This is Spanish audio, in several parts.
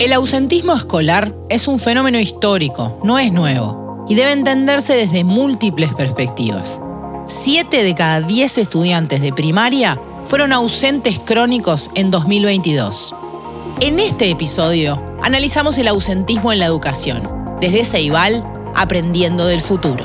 El ausentismo escolar es un fenómeno histórico, no es nuevo, y debe entenderse desde múltiples perspectivas. Siete de cada diez estudiantes de primaria fueron ausentes crónicos en 2022. En este episodio analizamos el ausentismo en la educación, desde Ceibal, aprendiendo del futuro.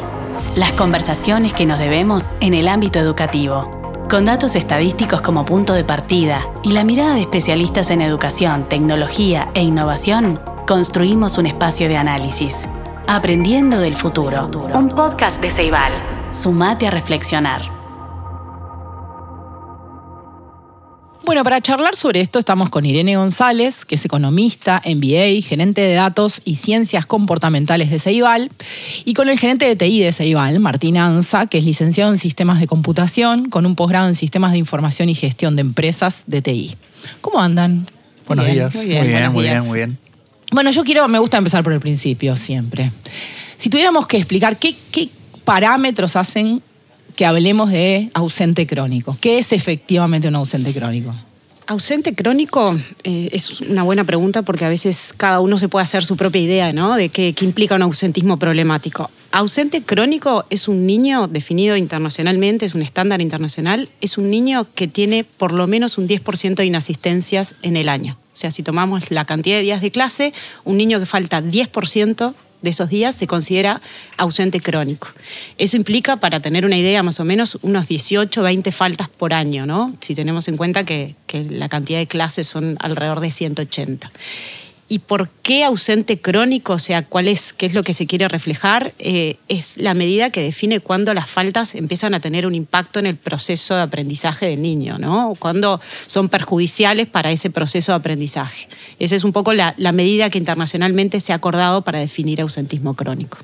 Las conversaciones que nos debemos en el ámbito educativo con datos estadísticos como punto de partida y la mirada de especialistas en educación, tecnología e innovación, construimos un espacio de análisis. Aprendiendo del futuro. Un podcast de Ceibal. Sumate a reflexionar. Bueno, para charlar sobre esto estamos con Irene González, que es economista, MBA, gerente de datos y ciencias comportamentales de Ceibal, y con el gerente de TI de Ceibal, Martín Anza, que es licenciado en sistemas de computación con un posgrado en sistemas de información y gestión de empresas de TI. ¿Cómo andan? Buenos días. Muy bien, muy bien, muy bien, muy bien. Bueno, yo quiero, me gusta empezar por el principio siempre. Si tuviéramos que explicar qué, qué parámetros hacen que hablemos de ausente crónico. ¿Qué es efectivamente un ausente crónico? Ausente crónico eh, es una buena pregunta porque a veces cada uno se puede hacer su propia idea ¿no? de qué, qué, implica un ausentismo problemático. Ausente crónico es un niño definido internacionalmente, es un estándar internacional, es un niño que tiene por lo menos un 10% de inasistencias en el año. O sea, si tomamos la cantidad de días de clase, un niño que falta 10% de esos días se considera ausente crónico. Eso implica, para tener una idea, más o menos unos 18, 20 faltas por año, ¿no? Si tenemos en cuenta que, que la cantidad de clases son alrededor de 180. ¿Y por qué ausente crónico? O sea, ¿cuál es, qué es lo que se quiere reflejar? Eh, es la medida que define cuándo las faltas empiezan a tener un impacto en el proceso de aprendizaje del niño, ¿no? Cuándo son perjudiciales para ese proceso de aprendizaje. Esa es un poco la, medida que internacionalmente se ha acordado para definir ausentismo crónico.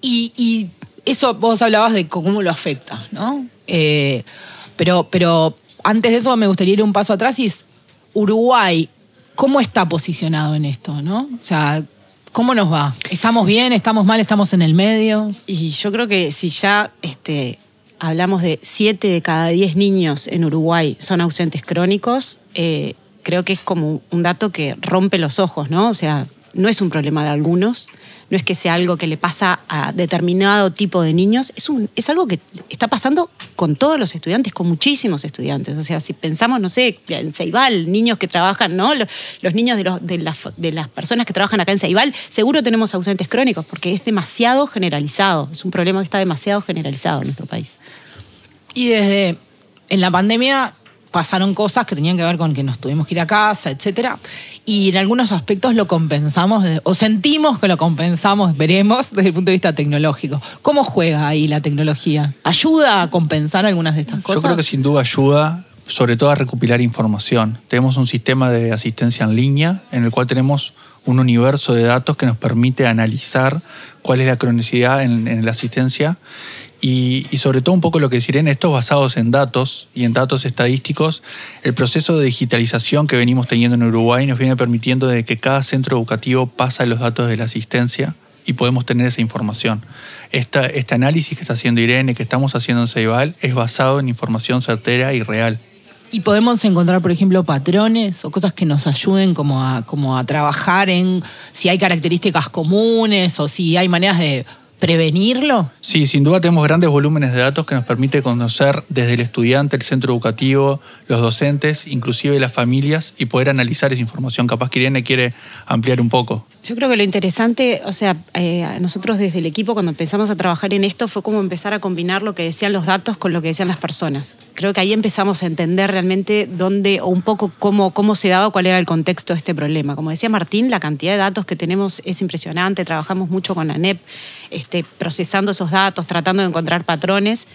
Y, y eso vos hablabas de cómo lo afecta, ¿no? Eh, pero, pero antes de eso me gustaría ir un paso atrás y es Uruguay ¿cómo está posicionado en esto, no? O sea, ¿cómo nos va? ¿Estamos bien? ¿Estamos mal? ¿Estamos en el medio? Y yo creo que si ya este, hablamos de 7 de cada 10 niños en Uruguay son ausentes crónicos, eh, creo que es como un dato que rompe los ojos, ¿no? O sea, no es un problema de algunos, no es que sea algo que le pasa a determinado tipo de niños, es, algo que está pasando con todos los estudiantes, con muchísimos estudiantes. O sea, si pensamos, no sé, en Ceibal, niños que trabajan, ¿no? Los, niños de, las, de las personas que trabajan acá en Ceibal, seguro tenemos ausentes crónicos, porque es demasiado generalizado, es un problema que está demasiado generalizado en nuestro país. Y desde en la pandemia pasaron cosas que tenían que ver con que nos tuvimos que ir a casa, etcétera. Y en algunos aspectos lo compensamos, o sentimos que lo compensamos, veremos, desde el punto de vista tecnológico. ¿Cómo juega ahí la tecnología? ¿Ayuda a compensar algunas de estas cosas? Yo creo que sin duda ayuda, sobre todo a recopilar información. Tenemos un sistema de asistencia en línea en el cual tenemos un universo de datos que nos permite analizar cuál es la cronicidad en, en la asistencia y, sobre todo un poco lo que deciré en estos basados en datos y en datos estadísticos, el proceso de digitalización que venimos teniendo en Uruguay nos viene permitiendo de que cada centro educativo pasa los datos de la asistencia y podemos tener esa información. Esta, este análisis que está haciendo Irene, que estamos haciendo en Ceibal, es basado en información certera y real. Y podemos encontrar, por ejemplo, patrones o cosas que nos ayuden como a, como a trabajar en si hay características comunes o si hay maneras de prevenirlo? Sí, sin duda tenemos grandes volúmenes de datos que nos permite conocer desde el estudiante, el centro educativo, los docentes, inclusive las familias y poder analizar esa información. Capaz que Irene quiere ampliar un poco. Yo creo que lo interesante, o sea, eh, nosotros desde el equipo cuando empezamos a trabajar en esto fue como empezar a combinar lo que decían los datos con lo que decían las personas. Creo que ahí empezamos a entender realmente dónde o un poco cómo, cómo se daba, cuál era el contexto de este problema. Como decía Martín, la cantidad de datos que tenemos es impresionante, trabajamos mucho con ANEP. Este, procesando esos datos, tratando de encontrar patrones.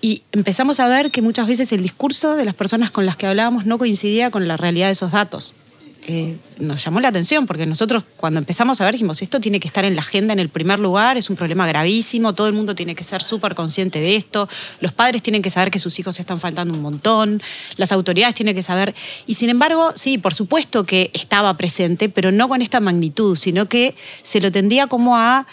Y empezamos a ver que muchas veces el discurso de las personas con las que hablábamos no coincidía con la realidad de esos datos. Eh, nos llamó la atención porque nosotros cuando empezamos a ver dijimos, esto tiene que estar en la agenda en el primer lugar, es un problema gravísimo, todo el mundo tiene que ser súper consciente de esto, los padres tienen que saber que sus hijos están faltando un montón, las autoridades tienen que saber, y sin embargo, sí, por supuesto que estaba presente, pero no con esta magnitud, sino que se lo tendía como a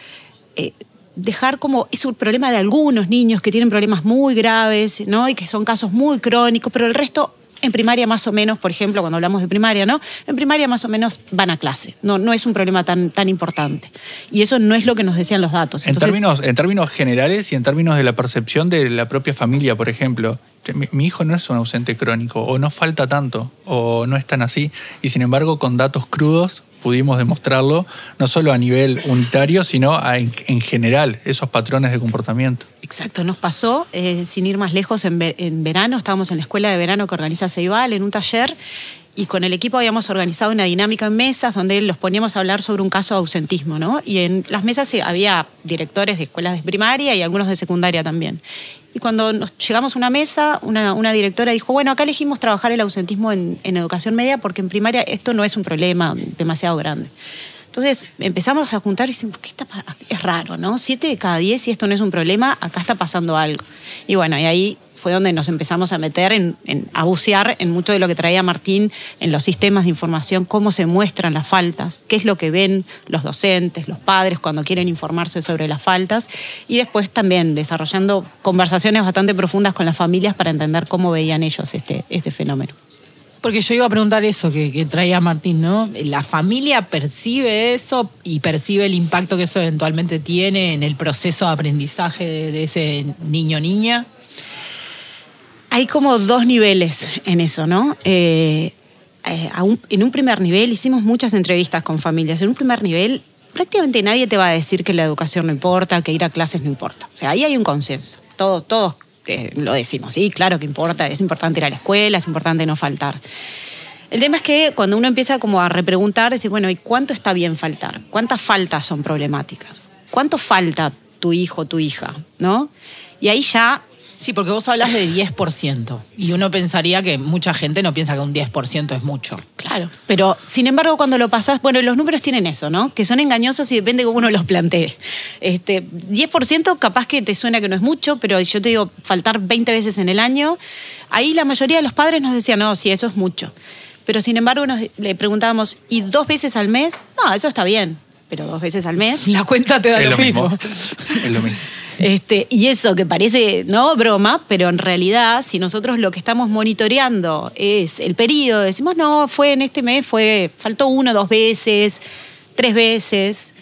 eh, dejar como es un problema de algunos niños que tienen problemas muy graves, ¿no? Y que son casos muy crónicos, pero el resto En primaria más o menos, por ejemplo, cuando hablamos de primaria, ¿no? En primaria más o menos van a clase. No, no es un problema tan, tan importante. Y eso no es lo que nos decían los datos. En, términos, en términos generales y en términos de la percepción de la propia familia, por ejemplo, mi, mi, hijo no es un ausente crónico, o no falta tanto, o no es tan así. Y sin embargo, con datos crudos pudimos demostrarlo, no solo a nivel unitario, sino en, general, esos patrones de comportamiento. Exacto, nos pasó, eh, sin ir más lejos, en, verano, estábamos en la escuela de verano que organiza Ceibal, en un taller, y con el equipo habíamos organizado una dinámica en mesas donde los poníamos a hablar sobre un caso de ausentismo, ¿no? Y en las mesas había directores de escuelas de primaria y algunos de secundaria también. Y cuando nos llegamos a una mesa, una, directora dijo, bueno, acá elegimos trabajar el ausentismo en, educación media porque en primaria esto no es un problema demasiado grande. Entonces empezamos a juntar y decimos, ¿qué está es raro, ¿no? Siete de cada diez, si esto no es un problema, acá está pasando algo. Y bueno, y ahí fue donde nos empezamos a meter a bucear en mucho de lo que traía Martín en los sistemas de información, cómo se muestran las faltas, qué es lo que ven los docentes, los padres cuando quieren informarse sobre las faltas y después también desarrollando conversaciones bastante profundas con las familias para entender cómo veían ellos este, este fenómeno. Porque yo iba a preguntar eso que, traía Martín, ¿no? ¿La familia percibe eso y percibe el impacto que eso eventualmente tiene en el proceso de aprendizaje de, de ese niño niña? Hay como dos niveles en eso, ¿no? Eh, eh, un, en un primer nivel hicimos muchas entrevistas con familias. En un primer nivel prácticamente nadie te va a decir que la educación no importa, que ir a clases no importa. O sea, ahí hay un consenso. Todos, todos que lo decimos, sí, claro que importa, es importante ir a la escuela, es importante no faltar. El tema es que cuando uno empieza como a repreguntar, decir, bueno, ¿y cuánto está bien faltar? ¿Cuántas faltas son problemáticas? ¿Cuánto falta tu hijo, tu hija? ¿No? Y ahí ya Sí, porque vos hablas de 10%. Y uno pensaría que mucha gente no piensa que un 10% es mucho. Claro. Pero, sin embargo, cuando lo pasás, bueno, los números tienen eso, ¿no? Que son engañosos y depende de cómo uno los plantee. Este, 10% capaz que te suena que no es mucho, pero yo te digo, faltar 20 veces en el año, ahí la mayoría de los padres nos decían, no, sí, eso es mucho. Pero, sin embargo, nos, le preguntábamos, ¿y dos veces al mes? No, eso está bien. Pero dos veces al mes. La cuenta te da es lo, lo mismo. mismo. es lo mismo. Este, y eso que parece no broma, pero en realidad, si nosotros lo que estamos monitoreando es el periodo, decimos, no, fue en este mes, fue, faltó uno, dos veces, tres veces,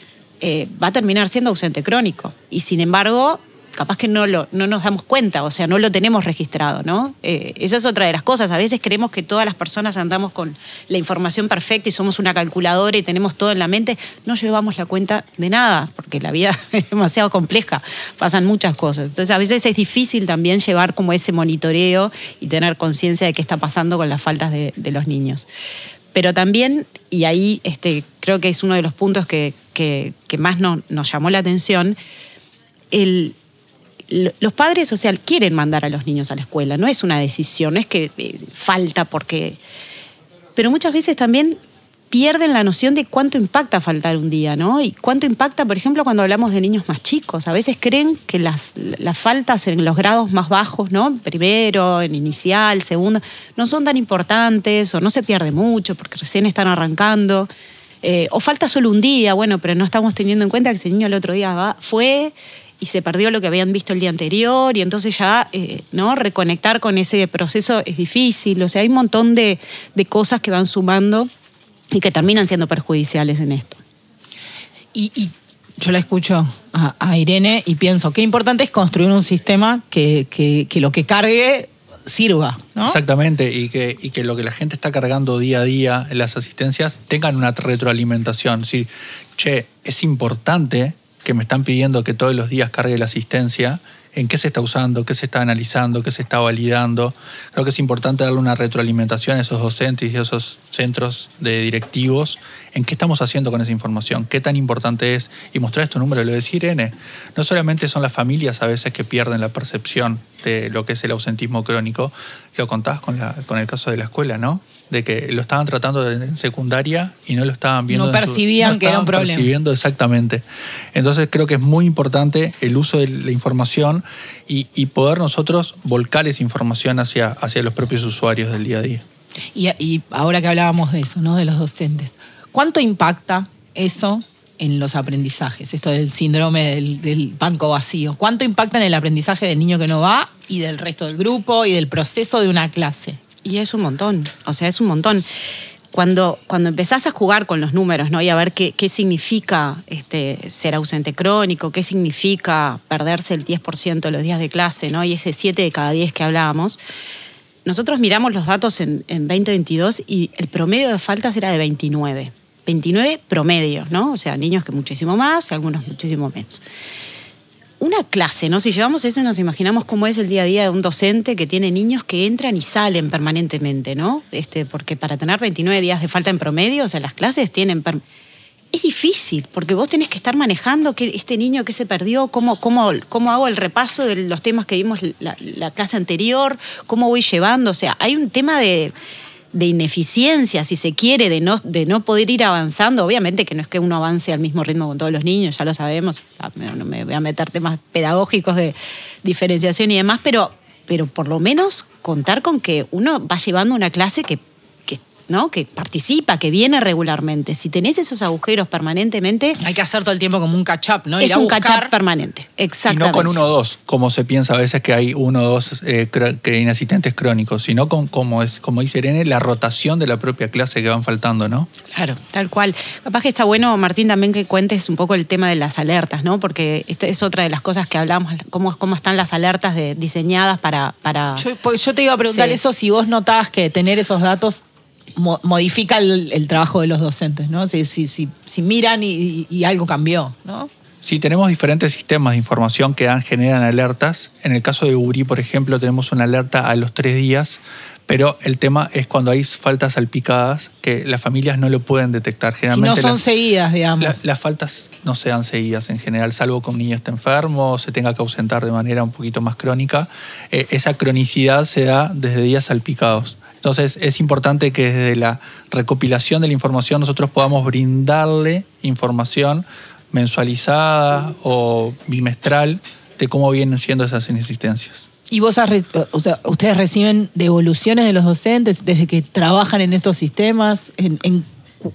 eh, va a terminar siendo ausente crónico. Y sin embargo, capaz que no, lo, no nos damos cuenta, o sea, no lo tenemos registrado, ¿no? Eh, esa es otra de las cosas. A veces creemos que todas las personas andamos con la información perfecta y somos una calculadora y tenemos todo en la mente. No llevamos la cuenta de nada, porque la vida es demasiado compleja, pasan muchas cosas. Entonces, a veces es difícil también llevar como ese monitoreo y tener conciencia de qué está pasando con las faltas de, los niños pero también, y ahí este, creo que es uno de los puntos que, que, que más no, nos llamó la atención, el, los padres, o sea, quieren mandar a los niños a la escuela, no es una decisión, no es que eh, falta porque... Pero muchas veces también pierden la noción de cuánto impacta faltar un día, ¿no? Y cuánto impacta, por ejemplo, cuando hablamos de niños más chicos. A veces creen que las, las faltas en los grados más bajos, ¿no? Primero, en inicial, segundo, no son tan importantes o no se pierde mucho porque recién están arrancando. Eh, o falta solo un día, bueno, pero no estamos teniendo en cuenta que ese niño el otro día va, fue y se perdió lo que habían visto el día anterior y entonces ya eh, no reconectar con ese proceso es difícil. O sea, hay un montón de, de cosas que van sumando y que terminan siendo perjudiciales en esto. Y, y yo la escucho a, a, Irene y pienso, qué importante es construir un sistema que, que, que lo que cargue sirva. ¿no? Exactamente, y que, y que lo que la gente está cargando día a día en las asistencias tengan una retroalimentación. Sí, che, es importante que me están pidiendo que todos los días cargue la asistencia, en qué se está usando, qué se está analizando, qué se está validando. Creo que es importante darle una retroalimentación a esos docentes y a esos centros de directivos en qué estamos haciendo con esa información, qué tan importante es. Y mostrar estos números, lo decía Irene, no solamente son las familias a veces que pierden la percepción de lo que es el ausentismo crónico, lo contabas con, la, con el caso de la escuela, ¿no? De que lo estaban tratando en secundaria y no lo estaban viendo. No percibían su, no que era un problema. percibiendo exactamente. Entonces creo que es muy importante el uso de la información y, y poder nosotros volcar esa información hacia, hacia los propios usuarios del día a día. Y, y ahora que hablábamos de eso, ¿no? De los docentes, ¿cuánto impacta eso en los aprendizajes, esto del síndrome del, del, banco vacío. ¿Cuánto impacta en el aprendizaje del niño que no va y del resto del grupo y del proceso de una clase? Y es un montón, o sea, es un montón. Cuando, cuando empezás a jugar con los números, ¿no? Y a ver qué, qué significa este, ser ausente crónico, qué significa perderse el 10% de los días de clase, ¿no? Y ese 7 de cada 10 que hablábamos. Nosotros miramos los datos en, en 2022 y el promedio de faltas era de 29. 29 promedios, ¿no? O sea, niños que muchísimo más algunos muchísimo menos una clase, ¿no? Si llevamos eso, nos imaginamos cómo es el día a día de un docente que tiene niños que entran y salen permanentemente, ¿no? Este, porque para tener 29 días de falta en promedio, o sea, las clases tienen... Es difícil, porque vos tenés que estar manejando que este niño que se perdió, cómo, cómo, cómo hago el repaso de los temas que vimos la, la clase anterior, cómo voy llevando, o sea, hay un tema de de ineficiencia, si se quiere, de no, de no poder ir avanzando. Obviamente que no es que uno avance al mismo ritmo con todos los niños, ya lo sabemos, no me voy a meter temas pedagógicos de diferenciación y demás, pero, pero por lo menos contar con que uno va llevando una clase que ¿no? que participa, que viene regularmente. Si tenés esos agujeros permanentemente. Hay que hacer todo el tiempo como un catch-up, ¿no? Es un catch-up permanente, exactamente. Y no con uno o dos, como se piensa a veces que hay uno o dos eh, inasistentes crónicos, sino con, como, es, como dice Irene, la rotación de la propia clase que van faltando, ¿no? Claro, tal cual. Capaz que está bueno, Martín, también que cuentes un poco el tema de las alertas, ¿no? Porque esta es otra de las cosas que hablamos, cómo, cómo están las alertas diseñadas para. para... Yo, pues, yo te iba a preguntar eso, si vos notabas que tener esos datos modifica el, trabajo de los docentes, ¿no? Si, si, si, miran y, algo cambió, ¿no? Sí, tenemos diferentes sistemas de información que dan, generan alertas. En el caso de URI, por ejemplo, tenemos una alerta a los tres días, pero el tema es cuando hay faltas salpicadas que las familias no lo pueden detectar. Generalmente si no son seguidas, digamos. las faltas no sean seguidas en general, salvo que un niño esté enfermo o se tenga que ausentar de manera un poquito más crónica. Eh, esa cronicidad se da desde días salpicados. Entonces es importante que desde la recopilación de la información nosotros podamos brindarle información mensualizada o bimestral de cómo vienen siendo esas inexistencias. ¿Y vos, ustedes reciben devoluciones de los docentes desde que trabajan en estos sistemas? ¿En,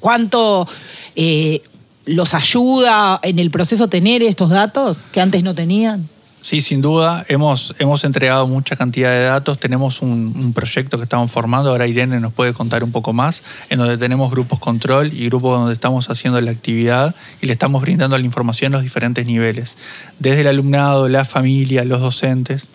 cuánto eh, los ayuda en el proceso tener estos datos que antes no tenían? Sí, sin duda. Hemos, hemos entregado mucha cantidad de datos. Tenemos un, proyecto que estamos formando. Ahora Irene nos puede contar un poco más, en donde tenemos grupos control y grupos donde estamos haciendo la actividad y le estamos brindando la información a los diferentes niveles, desde el alumnado, la familia, los docentes.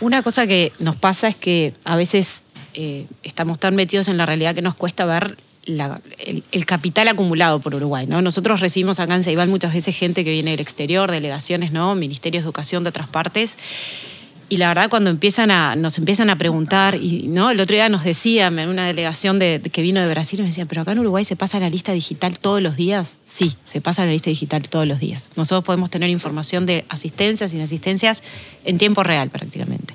Una cosa que nos pasa es que a veces eh, estamos tan metidos en la realidad que nos cuesta ver el, capital acumulado por Uruguay. ¿no? Nosotros recibimos acá en Ceibal muchas veces gente que viene del exterior, delegaciones, ¿no? ministerios de educación de otras partes. Y la verdad, cuando empiezan a, nos empiezan a preguntar, y ¿no? el otro día nos decían una delegación de, que vino de Brasil, nos decían, pero acá en Uruguay se pasa la lista digital todos los días. Sí, se pasa la lista digital todos los días. Nosotros podemos tener información de asistencias, inasistencias en tiempo real prácticamente.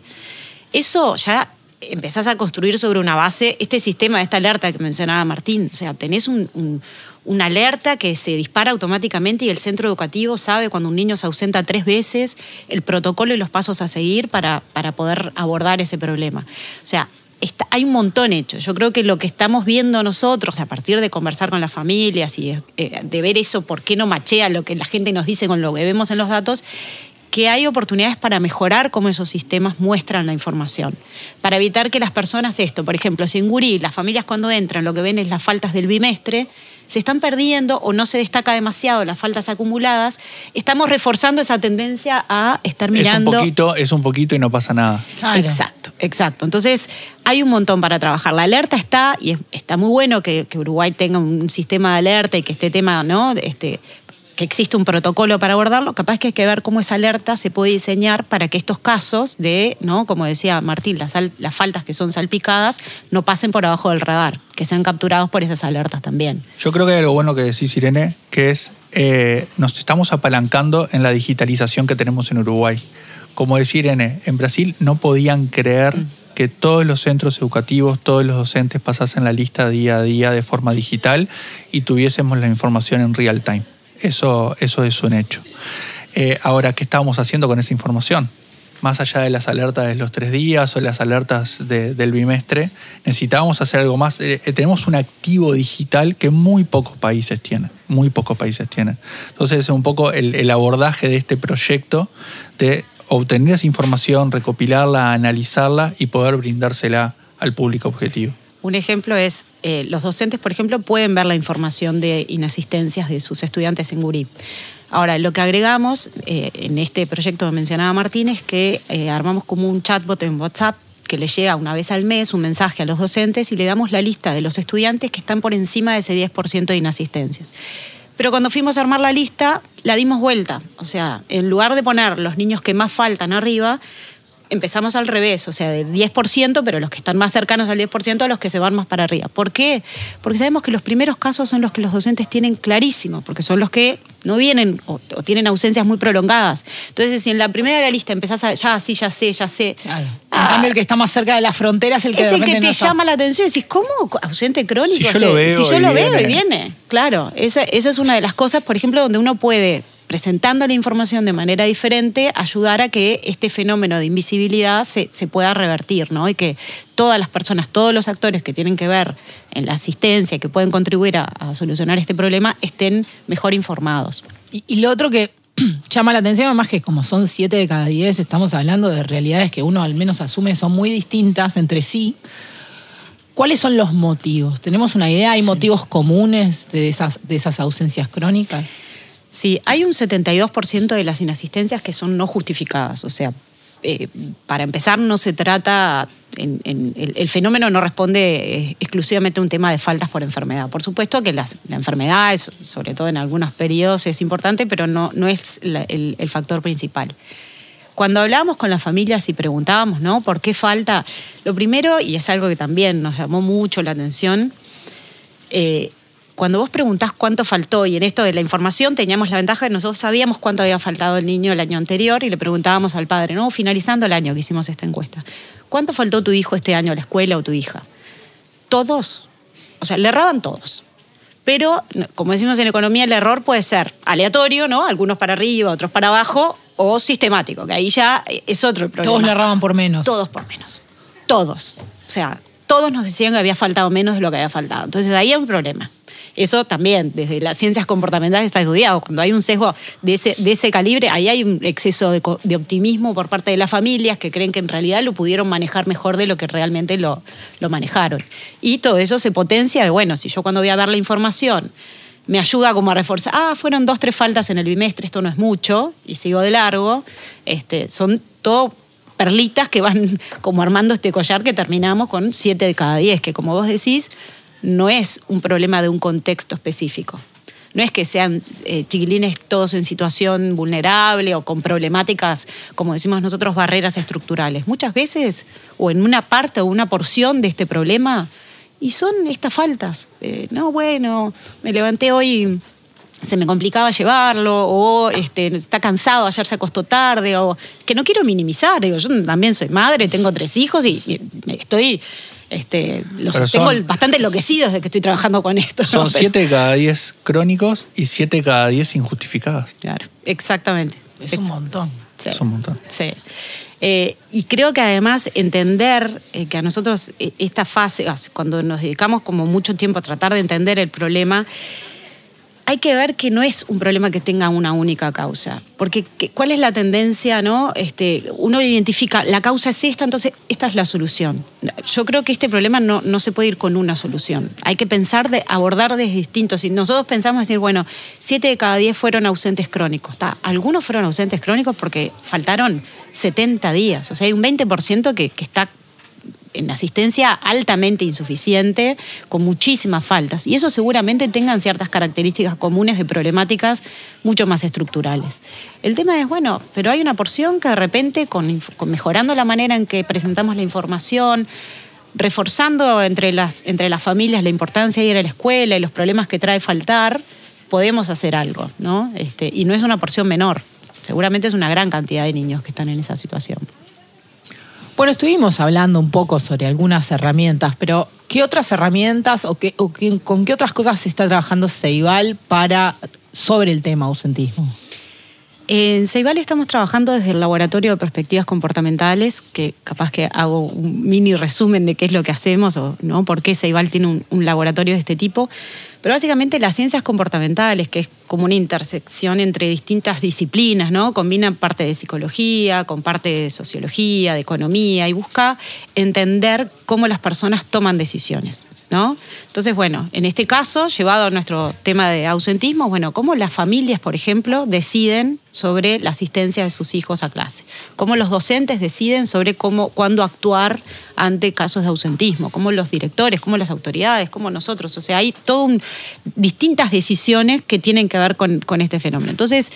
Eso ya empezás a construir sobre una base este sistema, esta alerta que mencionaba Martín. O sea, tenés una alerta que se dispara automáticamente y el centro educativo sabe cuando un niño se ausenta tres veces el protocolo y los pasos a seguir para, para poder abordar ese problema. O sea, hay un montón hecho. Yo creo que lo que estamos viendo nosotros, a partir de conversar con las familias y eh, de ver eso, por qué no machea lo que la gente nos dice con lo que vemos en los datos, que hay oportunidades para mejorar cómo esos sistemas muestran la información, para evitar que las personas esto, por ejemplo, si en Gurí las familias cuando entran lo que ven es las faltas del bimestre, se están perdiendo o no se destaca demasiado las faltas acumuladas, estamos reforzando esa tendencia a estar mirando... Es un poquito, es un poquito y no pasa nada. Exacto, exacto. Entonces hay un montón para trabajar. La alerta está, y está muy bueno que, que Uruguay tenga un sistema de alerta y que este tema, ¿no? Este, que existe un protocolo para abordarlo, capaz que hay que ver cómo esa alerta se puede diseñar para que estos casos de, ¿no? como decía Martín, las, las faltas que son salpicadas no pasen por abajo del radar, que sean capturados por esas alertas también. Yo creo que hay algo bueno que decís, Irene, que es eh, nos estamos apalancando en la digitalización que tenemos en Uruguay. Como decía Irene, en Brasil no podían creer mm. que todos los centros educativos, todos los docentes pasasen la lista día a día de forma digital y tuviésemos la información en real time. Eso, eso es un hecho. Eh, ahora, ¿qué estábamos haciendo con esa información? Más allá de las alertas de los tres días o las alertas del bimestre, necesitábamos hacer algo más. Eh, eh, tenemos un activo digital que muy pocos países tienen, muy pocos países tienen. Entonces es un poco el, el abordaje de este proyecto de obtener esa información, recopilarla, analizarla y poder brindársela al público objetivo. Un ejemplo es, eh, los docentes, por ejemplo, pueden ver la información de inasistencias de sus estudiantes en Gurí. Ahora, lo que agregamos eh, en este proyecto que mencionaba Martín es que eh, armamos como un chatbot en WhatsApp que le llega una vez al mes un mensaje a los docentes y le damos la lista de los estudiantes que están por encima de ese 10% de inasistencias. Pero cuando fuimos a armar la lista, la dimos vuelta. O sea, en lugar de poner los niños que más faltan arriba, empezamos al revés, o sea, de 10%, pero los que están más cercanos al 10% a los que se van más para arriba. ¿Por qué? Porque sabemos que los primeros casos son los que los docentes tienen clarísimos, porque son los que no vienen o, tienen ausencias muy prolongadas. Entonces, si en la primera de la lista empezás a, ya, sí, ya sé, ya sé. Claro. En cambio, el que está más cerca de la frontera es el que es de el que te no llama la atención y decís, ¿cómo ausente crónico? Si yo O sea, lo veo si yo y lo veo y viene. viene. Claro, esa, esa es una de las cosas, por ejemplo, donde uno puede, presentando la información de manera diferente, ayudar a que este fenómeno de invisibilidad se, se pueda revertir, ¿no? Y que todas las personas, todos los actores que tienen que ver en la asistencia, que pueden contribuir a, a solucionar este problema, estén mejor informados. Y, y lo otro que llama la atención, además que como son 7 de cada 10, estamos hablando de realidades que uno al menos asume son muy distintas entre sí. ¿Cuáles son los motivos? ¿Tenemos una idea? ¿Hay motivos comunes de esas, de esas ausencias crónicas? Sí, hay un 72% de las inasistencias que son no justificadas. O sea, eh, para empezar, no se trata. el, fenómeno no responde eh, exclusivamente a un tema de faltas por enfermedad. Por supuesto que la enfermedad, sobre todo en algunos periodos, es importante, pero no, no es el factor principal. Cuando hablábamos con las familias y preguntábamos, ¿no? ¿Por qué falta? Lo primero, y es algo que también nos llamó mucho la atención, eh, cuando vos preguntás cuánto faltó, y en esto de la información teníamos la ventaja de nosotros sabíamos cuánto había faltado el niño el año anterior y le preguntábamos al padre, ¿no? Finalizando el año que hicimos esta encuesta, ¿cuánto faltó tu hijo este año a la escuela o tu hija? Todos. O sea, le erraban todos. Pero, como decimos en economía, el error puede ser aleatorio, ¿no? Algunos para arriba, otros para abajo, o sistemático, que ahí ya es otro el problema. Todos le erraban por menos. Todos por menos. Todos. O sea, todos nos decían que había faltado menos de lo que había faltado. Entonces ahí hay un problema. Eso también, desde las ciencias comportamentales está estudiado. Cuando hay un sesgo de ese, de ese calibre, ahí hay un exceso de, optimismo por parte de las familias que creen que en realidad lo pudieron manejar mejor de lo que realmente lo, lo manejaron. Y todo eso se potencia de, bueno, si yo cuando voy a ver la información me ayuda como a reforzar, ah, fueron dos, tres faltas en el bimestre, esto no es mucho, y sigo de largo, este, son todo perlitas que van como armando este collar que terminamos con siete de cada diez, que como vos decís, no es un problema de un contexto específico. No es que sean eh, chiquilines todos en situación vulnerable o con problemáticas, como decimos nosotros, barreras estructurales. Muchas veces, o en una parte o una porción de este problema, y son estas faltas. No, bueno, me levanté hoy se me complicaba llevarlo, o este, está cansado, ayer se acostó tarde, o que no quiero minimizar. Digo, yo también soy madre, tengo tres hijos y, y estoy. Este, los Pero tengo son- bastante enloquecidos de que estoy trabajando con esto. Son Pero- 7 de cada 10 crónicos y 7 de cada 10 injustificadas. Claro, exactamente. Es un montón. Sí. Es un montón. Sí. Eh, y creo que además entender eh, que a nosotros eh, esta fase, cuando nos dedicamos como mucho tiempo a tratar de entender el problema, hay que ver que no es un problema que tenga una única causa. Porque ¿qué- ¿cuál es la tendencia? no? Este, uno identifica, la causa es esta, entonces esta es la solución. Yo creo que este problema no, no se puede ir con una solución. Hay que pensar, de abordar desde distintos. Si nosotros pensamos decir, bueno, siete de cada diez fueron ausentes crónicos. Algunos fueron ausentes crónicos porque faltaron 70 días. O sea, hay un 20% que, que está en asistencia altamente insuficiente, con muchísimas faltas. Y eso seguramente tengan ciertas características comunes de problemáticas mucho más estructurales. El tema es, bueno, pero hay una porción que de repente, con, mejorando la manera en que presentamos la información, reforzando entre las, entre las familias la importancia de ir a la escuela y los problemas que trae faltar, podemos hacer algo, ¿no? Este, y no es una porción menor. Seguramente es una gran cantidad de niños que están en esa situación. Bueno, estuvimos hablando un poco sobre algunas herramientas, pero ¿qué otras herramientas o, qué, o qué- con qué otras cosas se está trabajando Ceibal para sobre el tema ausentismo? En Ceibal estamos trabajando desde el Laboratorio de Perspectivas Comportamentales, que capaz que hago un mini resumen de qué es lo que hacemos o no por qué Ceibal tiene un, un laboratorio de este tipo. Pero básicamente las ciencias comportamentales, que es como una intersección entre distintas disciplinas, ¿no? Combina parte de psicología con parte de sociología, de economía y busca entender cómo las personas toman decisiones. ¿No? Entonces, bueno, en este caso, llevado a nuestro tema de ausentismo, bueno, cómo las familias, por ejemplo, deciden sobre la asistencia de sus hijos a clase, cómo los docentes deciden sobre cómo, cuándo actuar ante casos de ausentismo, cómo los directores, cómo las autoridades, cómo nosotros, o sea, hay todas distintas decisiones que tienen que ver con, este fenómeno. Entonces,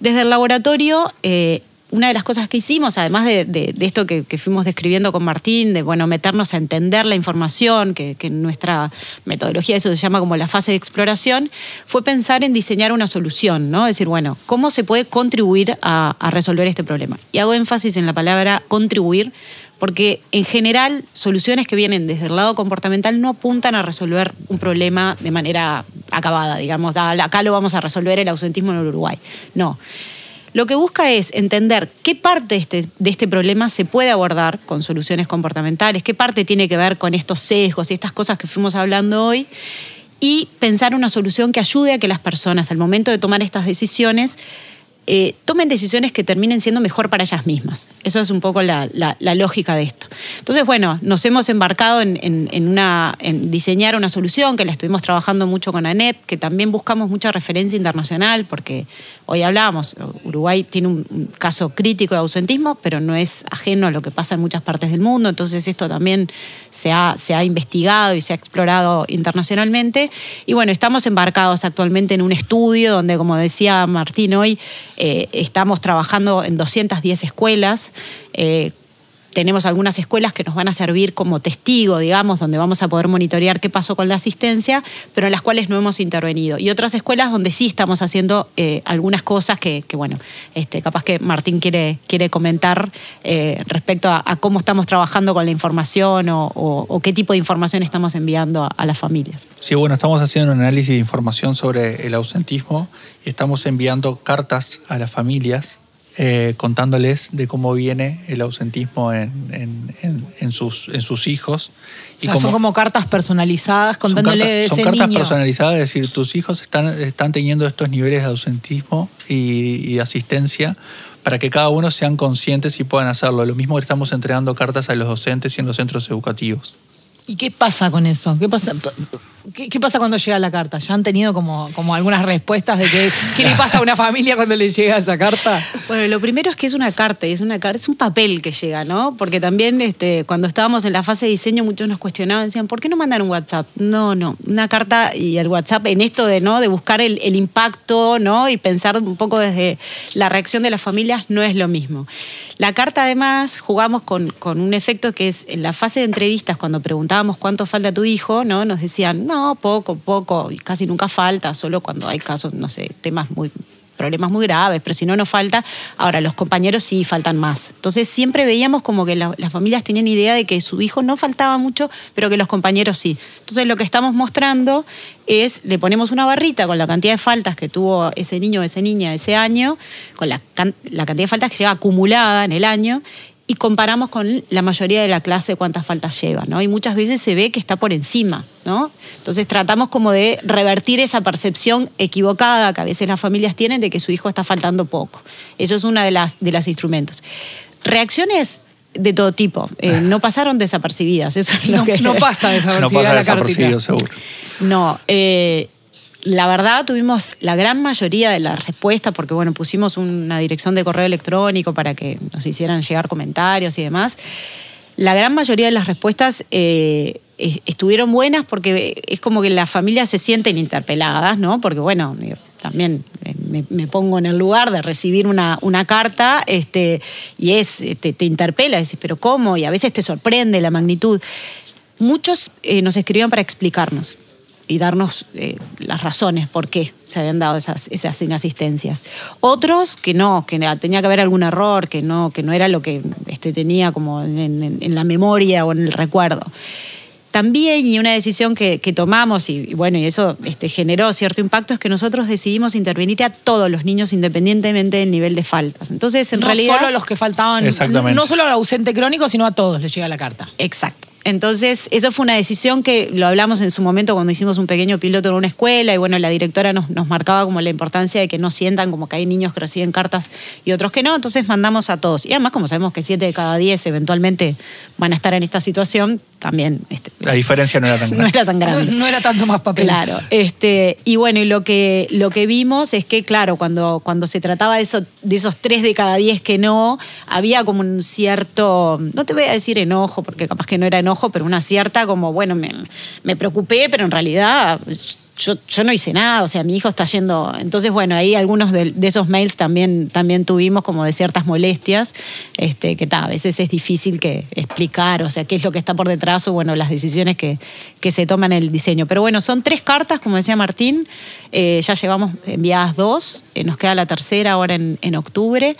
desde el laboratorio eh, una de las cosas que hicimos, además de, esto que, fuimos describiendo con Martín, de bueno, meternos a entender la información, que, en nuestra metodología eso se llama como la fase de exploración, fue pensar en diseñar una solución, ¿no? Es decir, bueno, ¿cómo se puede contribuir a, resolver este problema? Y hago énfasis en la palabra contribuir, porque en general soluciones que vienen desde el lado comportamental no apuntan a resolver un problema de manera acabada, digamos, acá lo vamos a resolver el ausentismo en Uruguay. No lo que busca es entender qué parte de este, de este, problema se puede abordar con soluciones comportamentales, qué parte tiene que ver con estos sesgos y estas cosas que fuimos hablando hoy, y pensar una solución que ayude a que las personas al momento de tomar estas decisiones eh, tomen decisiones que terminen siendo mejor para ellas mismas. Eso es un poco la, lógica de esto. Entonces, bueno, nos hemos embarcado en, diseñar una solución que la estuvimos trabajando mucho con ANEP, que también buscamos mucha referencia internacional, porque hoy hablábamos, Uruguay tiene un, caso crítico de ausentismo, pero no es ajeno a lo que pasa en muchas partes del mundo, entonces esto también se ha, se ha investigado y se ha explorado internacionalmente. Y bueno, estamos embarcados actualmente en un estudio donde, como decía Martín hoy, eh, estamos trabajando en 210 escuelas. Eh, tenemos algunas escuelas que nos van a servir como testigo, digamos, donde vamos a poder monitorear qué pasó con la asistencia, pero en las cuales no hemos intervenido. Y otras escuelas donde sí estamos haciendo eh, algunas cosas que, bueno, este, capaz que Martín quiere, quiere comentar eh, respecto a, cómo estamos trabajando con la información o, qué tipo de información estamos enviando a, a las familias. Sí, bueno, estamos haciendo un análisis de información sobre el ausentismo y estamos enviando cartas a las familias eh, contándoles de cómo viene el ausentismo en, sus, en sus hijos. O sea, son como cartas personalizadas contándole son, cartas, personalizadas, es decir, tus hijos están, están teniendo estos niveles de ausentismo y, de asistencia para que cada uno sean conscientes y puedan hacerlo. Lo mismo que estamos entregando cartas a los docentes y en los centros educativos. ¿Y qué pasa con eso? ¿Qué pasa? ¿Qué, pasa cuando llega la carta? ¿Ya han tenido como, algunas respuestas de que, qué le pasa a una familia cuando le llega esa carta? Bueno, lo primero es que es una carta, y es una carta, es un papel que llega, ¿no? Porque también este, cuando estábamos en la fase de diseño, muchos nos cuestionaban, decían, ¿por qué no mandan un WhatsApp? No, no, una carta y el WhatsApp en esto de, ¿no? de buscar el, impacto, ¿no? Y pensar un poco desde la reacción de las familias no es lo mismo. La carta, además, jugamos con, con un efecto que es en la fase de entrevistas, cuando preguntábamos cuánto falta tu hijo, ¿no? Nos decían, no, poco, poco, casi nunca falta, solo cuando hay casos, no sé, temas muy problemas muy graves, pero si no nos falta, ahora los compañeros sí faltan más. Entonces siempre veíamos como que las familias tenían idea de que su hijo no faltaba mucho, pero que los compañeros sí. Entonces lo que estamos mostrando es, le ponemos una barrita con la cantidad de faltas que tuvo ese niño o esa niña ese año, con la, la cantidad de faltas que lleva acumulada en el año, y comparamos con la mayoría de la clase cuántas faltas lleva, ¿no? Y muchas veces se ve que está por encima, ¿no? Entonces tratamos como de revertir esa percepción equivocada que a veces las familias tienen de que su hijo está faltando poco. Eso es uno de las, de los instrumentos. Reacciones de todo tipo. Eh, no pasaron desapercibidas. Eso es lo no, que. No pasa desapercibida. No pasa desapercibido, seguro. No. Eh, la verdad tuvimos la gran mayoría de las respuestas, porque bueno, pusimos una dirección de correo electrónico para que nos hicieran llegar comentarios y demás. La gran mayoría de las respuestas eh, estuvieron buenas porque es como que las familias se sienten interpeladas, ¿no? Porque bueno, también me, pongo en el lugar de recibir una, carta este, y es, te, este, te interpela, decís, pero ¿cómo? Y a veces te sorprende la magnitud. Muchos eh, nos escribían para explicarnos y darnos eh, las razones por qué se habían dado esas, esas inasistencias. Otros que no, que tenía que haber algún error, que no, que no era lo que este, tenía como en, la memoria o en el recuerdo. también, y una decisión que, tomamos, y, bueno, y eso este, generó cierto impacto, es que nosotros decidimos intervenir a todos los niños independientemente del nivel de faltas. Entonces, en no realidad. No solo a los que faltaban, no solo al ausente crónico, sino a todos les llega la carta. Exacto. Entonces, eso fue una decisión que lo hablamos en su momento cuando hicimos un pequeño piloto en una escuela y bueno, la directora nos, nos, marcaba como la importancia de que no sientan como que hay niños que reciben cartas y otros que no, entonces mandamos a todos. Y además, como sabemos que siete de cada diez eventualmente van a estar en esta situación, también... Este, la diferencia no era tan grande. No era tan grande. No, era tanto más papel. Claro. Este, y bueno, y lo que, lo que vimos es que, claro, cuando, cuando se trataba de, eso, de esos tres de cada diez que no, había como un cierto, no te voy a decir enojo, porque capaz que no era enojo, pero una cierta como, bueno, me, me preocupé, pero en realidad yo, yo, no hice nada, o sea, mi hijo está yendo. Entonces, bueno, ahí algunos de, esos mails también, también tuvimos como de ciertas molestias, este, que a veces es difícil que explicar, o sea, qué es lo que está por detrás o, bueno, las decisiones que, que se toman en el diseño. Pero bueno, son tres cartas, como decía Martín, eh, ya llevamos enviadas dos, eh, nos queda la tercera ahora en, en, octubre.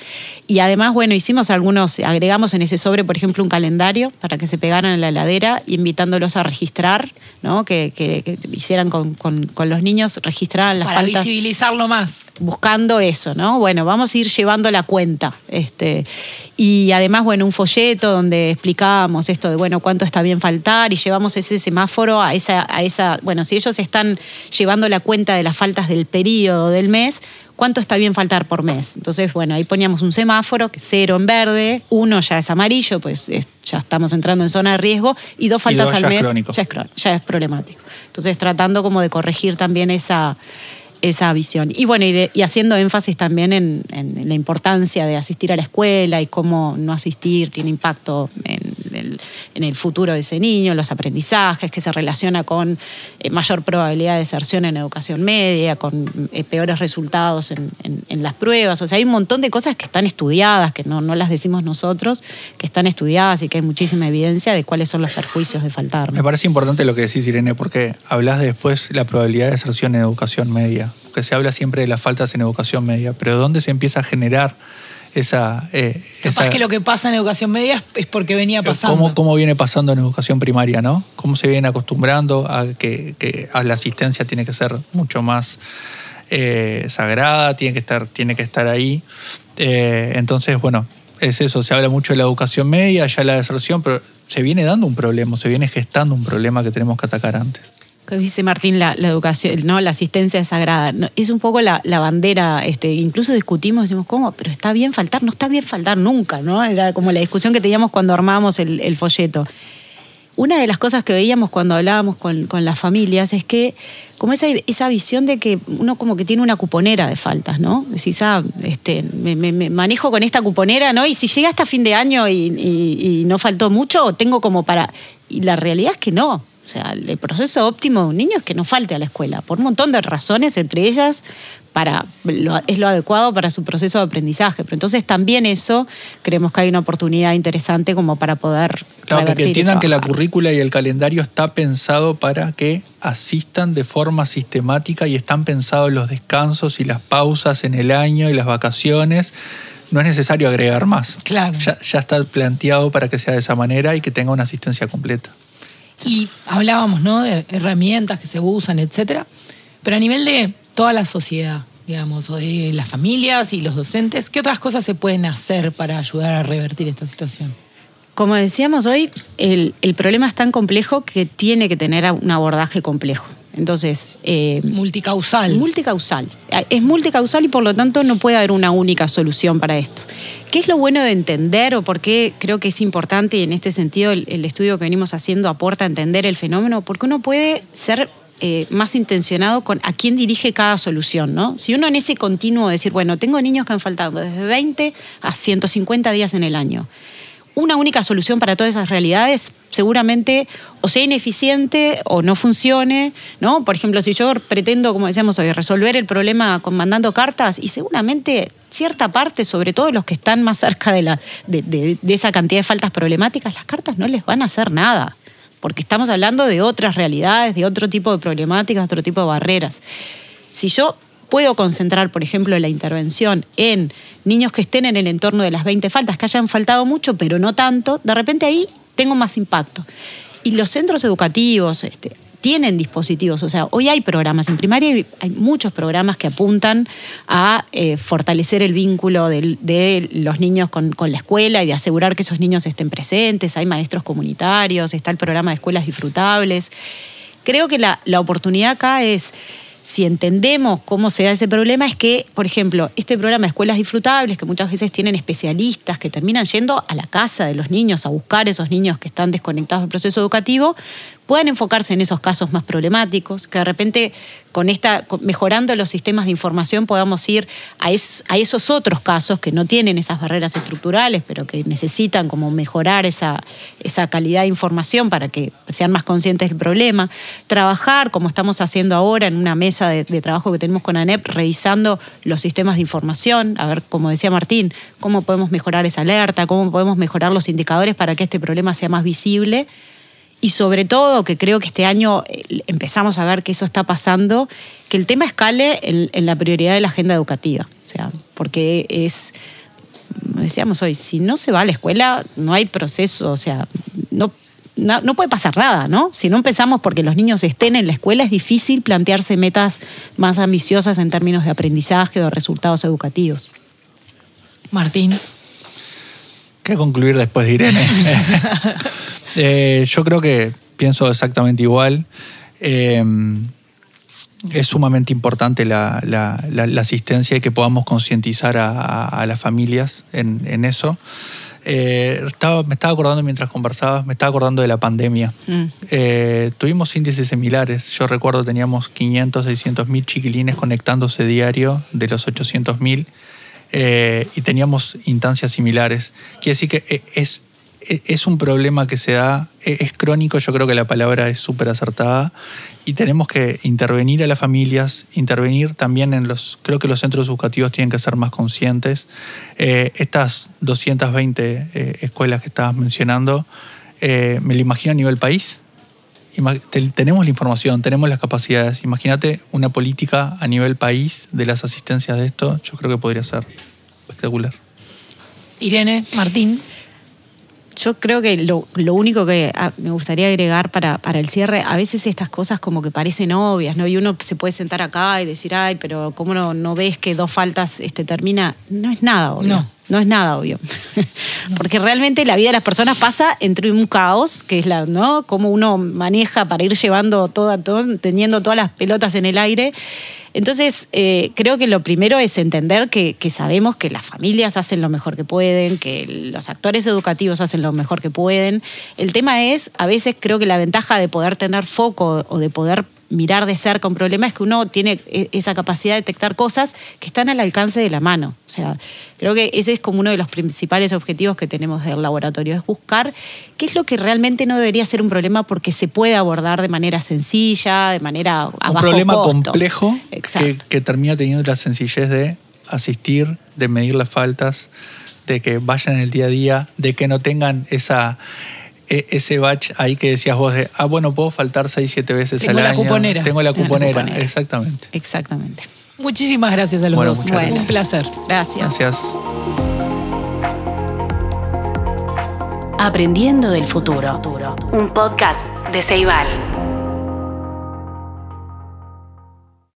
Y además, bueno, hicimos algunos, agregamos en ese sobre, por ejemplo, un calendario para que se pegaran en la heladera, invitándolos a registrar, ¿no? que, que, hicieran con, con, con, los niños, registraran las para faltas. Para visibilizarlo más. Buscando eso, ¿no? Bueno, vamos a ir llevando la cuenta. Este, y además, bueno, un folleto donde explicábamos esto de, bueno, cuánto está bien faltar y llevamos ese semáforo a esa, a esa bueno, si ellos están llevando la cuenta de las faltas del periodo del mes, cuánto está bien faltar por mes. Entonces, bueno, ahí poníamos un semáforo, cero en verde, uno ya es amarillo, pues ya estamos entrando en zona de riesgo, y dos faltas al mes ya, es, ya es problemático. Entonces, tratando como de corregir también esa esa visión. Y bueno, y, haciendo énfasis también en, la importancia de asistir a la escuela y cómo no asistir tiene impacto en el, futuro de ese niño, los aprendizajes, que se relaciona con eh, mayor probabilidad de deserción en educación media, con eh, peores resultados en, las pruebas. O sea, hay un montón de cosas que están estudiadas, que no, no las decimos nosotros, que están estudiadas y que hay muchísima evidencia de cuáles son los perjuicios de faltar. Me parece importante lo que decís, Irene, porque hablas de después la probabilidad de deserción en educación media que se habla siempre de las faltas en educación media, pero ¿dónde se empieza a generar esa... Eh, Capaz que lo que pasa en educación media es porque venía pasando. ¿Cómo, viene pasando en educación primaria, no? ¿Cómo se viene acostumbrando a que, a la asistencia tiene que ser mucho más eh, sagrada, tiene que estar, tiene que estar ahí? Eh, entonces, bueno, es eso, se habla mucho de la educación media, ya la deserción, pero se viene dando un problema, se viene gestando un problema que tenemos que atacar antes dice Martín, la, educación, ¿no? la asistencia sagrada. Es un poco la, bandera, este, incluso discutimos, decimos, ¿cómo? Pero está bien faltar, no está bien faltar nunca, ¿no? Era como la discusión que teníamos cuando armábamos el, folleto. Una de las cosas que veíamos cuando hablábamos con, las familias es que como esa, esa, visión de que uno como que tiene una cuponera de faltas, ¿no? Si ah, este, me, manejo con esta cuponera, ¿no? Y si llega hasta fin de año y, y no faltó mucho, tengo como para... Y la realidad es que no. O sea, el proceso óptimo de un niño es que no falte a la escuela, por un montón de razones, entre ellas para, es lo adecuado para su proceso de aprendizaje. Pero entonces también eso creemos que hay una oportunidad interesante como para poder... Claro, que entiendan que la currícula y el calendario está pensado para que asistan de forma sistemática y están pensados los descansos y las pausas en el año y las vacaciones no es necesario agregar más. Claro. Ya, ya, está planteado para que sea de esa manera y que tenga una asistencia completa. Y hablábamos, ¿no? De herramientas que se usan, etcétera. Pero a nivel de toda la sociedad, digamos, o de las familias y los docentes, ¿qué otras cosas se pueden hacer para ayudar a revertir esta situación? Como decíamos hoy, el, problema es tan complejo que tiene que tener un abordaje complejo. Entonces. Eh, multicausal. Multicausal. Es multicausal y por lo tanto no puede haber una única solución para esto. ¿Qué es lo bueno de entender o por qué creo que es importante y en este sentido el, estudio que venimos haciendo aporta a entender el fenómeno? Porque uno puede ser eh, más intencionado con a quién dirige cada solución, ¿no? Si uno en ese continuo decir, bueno, tengo niños que han faltado desde 20 a 150 días en el año una única solución para todas esas realidades seguramente o sea ineficiente o no funcione, ¿no? Por ejemplo, si yo pretendo, como decíamos hoy, resolver el problema con mandando cartas y seguramente cierta parte, sobre todo los que están más cerca de, la, de, esa cantidad de faltas problemáticas, las cartas no les van a hacer nada, porque estamos hablando de otras realidades, de otro tipo de problemáticas, otro tipo de barreras. Si yo puedo concentrar, por ejemplo, la intervención en niños que estén en el entorno de las 20 faltas, que hayan faltado mucho, pero no tanto, de repente ahí tengo más impacto. Y los centros educativos, este, tienen dispositivos. O sea, hoy hay programas. En primaria hay muchos programas que apuntan a eh, fortalecer el vínculo de, los niños con, la escuela y de asegurar que esos niños estén presentes. Hay maestros comunitarios, está el programa de escuelas disfrutables. Creo que la, la oportunidad acá es si entendemos cómo se da ese problema, es que, por ejemplo, este programa de escuelas disfrutables, que muchas veces tienen especialistas que terminan yendo a la casa de los niños a buscar esos niños que están desconectados del proceso educativo, puedan enfocarse en esos casos más problemáticos, que de repente con esta, mejorando los sistemas de información podamos ir a, esos otros casos que no tienen esas barreras estructurales, pero que necesitan como mejorar esa, calidad de información para que sean más conscientes del problema. Trabajar, como estamos haciendo ahora en una mesa de, de trabajo que tenemos con ANEP, revisando los sistemas de información, a ver, como decía Martín, cómo podemos mejorar esa alerta, cómo podemos mejorar los indicadores para que este problema sea más visible y sobre todo, que creo que este año eh, empezamos a ver que eso está pasando, que el tema escale en, la prioridad de la agenda educativa. O sea, porque es, decíamos hoy, si no se va a la escuela, no hay proceso, o sea, no, no, puede pasar nada, ¿no? Si no empezamos porque los niños estén en la escuela, es difícil plantearse metas más ambiciosas en términos de aprendizaje o de resultados educativos. Martín. ¿Qué concluir después de Irene? Eh, yo creo que pienso exactamente igual. Eh, es sumamente importante la, asistencia y que podamos concientizar a, las familias en, eso. Eh, estaba, me estaba acordando mientras conversaba, me estaba acordando de la pandemia. Mm. tuvimos índices similares. Yo recuerdo teníamos 500, 600 mil chiquilines conectándose diario de los 800 mil y teníamos instancias similares. Quiere decir que es e, es un problema que se da, e, es crónico, yo creo que la palabra es súper acertada, y tenemos que intervenir a las familias, intervenir también en los, creo que los centros educativos tienen que ser más conscientes. Eh, estas 220 eh, escuelas que estabas mencionando, eh, me lo imagino a nivel país. Tenemos la información, tenemos las capacidades. Imagínate una política a nivel país de las asistencias de esto, yo creo que podría ser espectacular. Irene, Martín yo creo que lo, único que ah, me gustaría agregar para, para, el cierre, a veces estas cosas como que parecen obvias, ¿no? Y uno se puede sentar acá y decir, ay, pero ¿cómo no, no ves que dos faltas este, termina? No es nada obvio. No. No es nada obvio. Porque realmente la vida de las personas pasa entre un caos, que es la, ¿no? Cómo uno maneja para ir llevando toda, todo, teniendo todas las pelotas en el aire. Entonces, eh, creo que lo primero es entender que, sabemos que las familias hacen lo mejor que pueden, que los actores educativos hacen lo mejor que pueden. El tema es, a veces creo que la ventaja de poder tener foco o de poder mirar de cerca un problema es que uno tiene e, esa capacidad de detectar cosas que están al alcance de la mano. O sea, creo que ese es como uno de los principales objetivos que tenemos del laboratorio, es buscar qué es lo que realmente no debería ser un problema porque se puede abordar de manera sencilla, de manera a Un problema complejo que, que termina teniendo la sencillez de asistir, de medir las faltas, de que vayan en el día a día, de que no tengan esa ese batch ahí que decías vos de, ah, bueno, puedo faltar 6, 7 veces al la año. Cuponera. Tengo la cuponera. exactamente. Exactamente. Muchísimas gracias a los dos. Bueno, un placer. Gracias. Gracias. Aprendiendo del futuro. Un podcast de Ceibal.